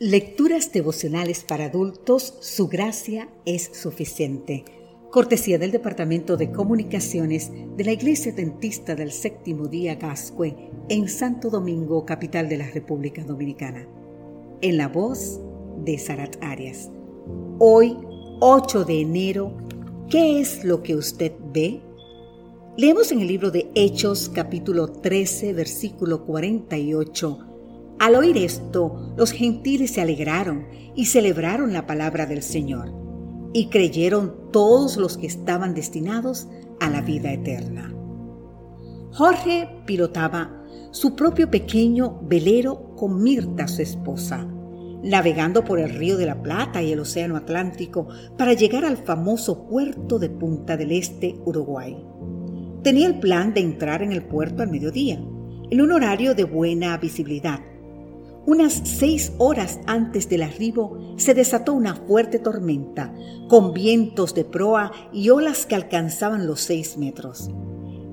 Lecturas devocionales para adultos, su gracia es suficiente. Cortesía del Departamento de Comunicaciones de la Iglesia Dentista del Séptimo Día Gascue en Santo Domingo, capital de la República Dominicana. En la voz de Sarat Arias. Hoy, 8 de enero, ¿qué es lo que usted ve? Leemos en el libro de Hechos capítulo 13, versículo 48 al oír esto, los gentiles se alegraron y celebraron la palabra del Señor, y creyeron todos los que estaban destinados a la vida eterna. Jorge pilotaba su propio pequeño velero con Mirta, su esposa, navegando por el río de la Plata y el Océano Atlántico para llegar al famoso puerto de Punta del Este, Uruguay. Tenía el plan de entrar en el puerto al mediodía, en un horario de buena visibilidad, unas seis horas antes del arribo se desató una fuerte tormenta, con vientos de proa y olas que alcanzaban los seis metros.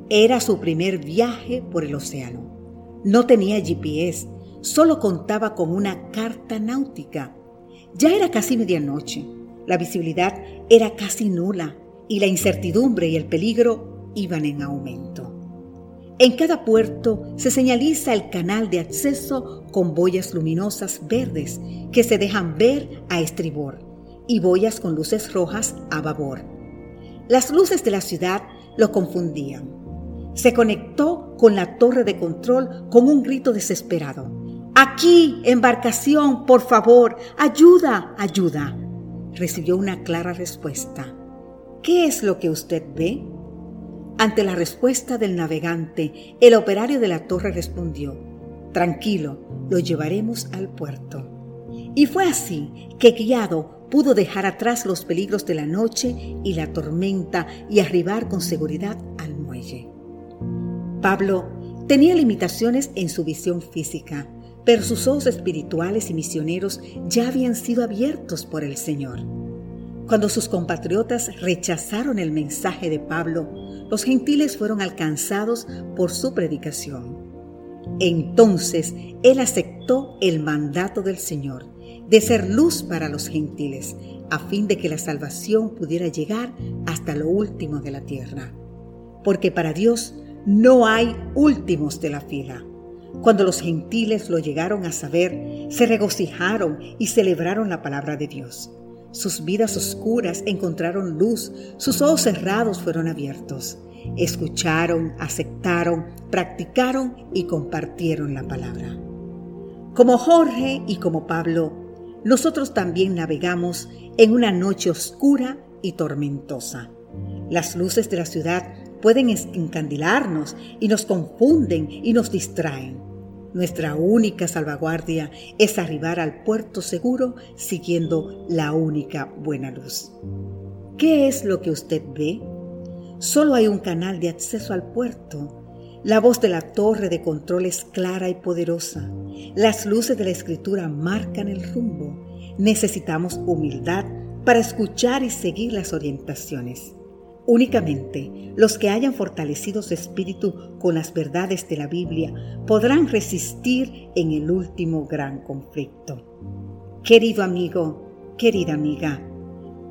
Era su primer viaje por el océano. No tenía GPS, solo contaba con una carta náutica. Ya era casi medianoche, la visibilidad era casi nula y la incertidumbre y el peligro iban en aumento. En cada puerto se señaliza el canal de acceso con boyas luminosas verdes que se dejan ver a estribor y boyas con luces rojas a babor. Las luces de la ciudad lo confundían. Se conectó con la torre de control con un grito desesperado. Aquí, embarcación, por favor, ayuda, ayuda. Recibió una clara respuesta. ¿Qué es lo que usted ve? Ante la respuesta del navegante, el operario de la torre respondió, Tranquilo, lo llevaremos al puerto. Y fue así que guiado pudo dejar atrás los peligros de la noche y la tormenta y arribar con seguridad al muelle. Pablo tenía limitaciones en su visión física, pero sus ojos espirituales y misioneros ya habían sido abiertos por el Señor. Cuando sus compatriotas rechazaron el mensaje de Pablo, los gentiles fueron alcanzados por su predicación. Entonces él aceptó el mandato del Señor de ser luz para los gentiles, a fin de que la salvación pudiera llegar hasta lo último de la tierra. Porque para Dios no hay últimos de la fila. Cuando los gentiles lo llegaron a saber, se regocijaron y celebraron la palabra de Dios. Sus vidas oscuras encontraron luz, sus ojos cerrados fueron abiertos. Escucharon, aceptaron, practicaron y compartieron la palabra. Como Jorge y como Pablo, nosotros también navegamos en una noche oscura y tormentosa. Las luces de la ciudad pueden encandilarnos y nos confunden y nos distraen. Nuestra única salvaguardia es arribar al puerto seguro siguiendo la única buena luz. ¿Qué es lo que usted ve? Solo hay un canal de acceso al puerto. La voz de la torre de control es clara y poderosa. Las luces de la escritura marcan el rumbo. Necesitamos humildad para escuchar y seguir las orientaciones. Únicamente los que hayan fortalecido su espíritu con las verdades de la Biblia podrán resistir en el último gran conflicto. Querido amigo, querida amiga,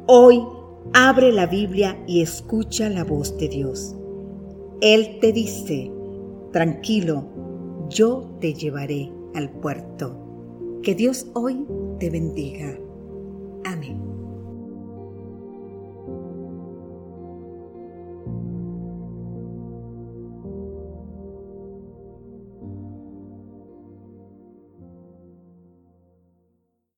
hoy abre la Biblia y escucha la voz de Dios. Él te dice, tranquilo, yo te llevaré al puerto. Que Dios hoy te bendiga. Amén.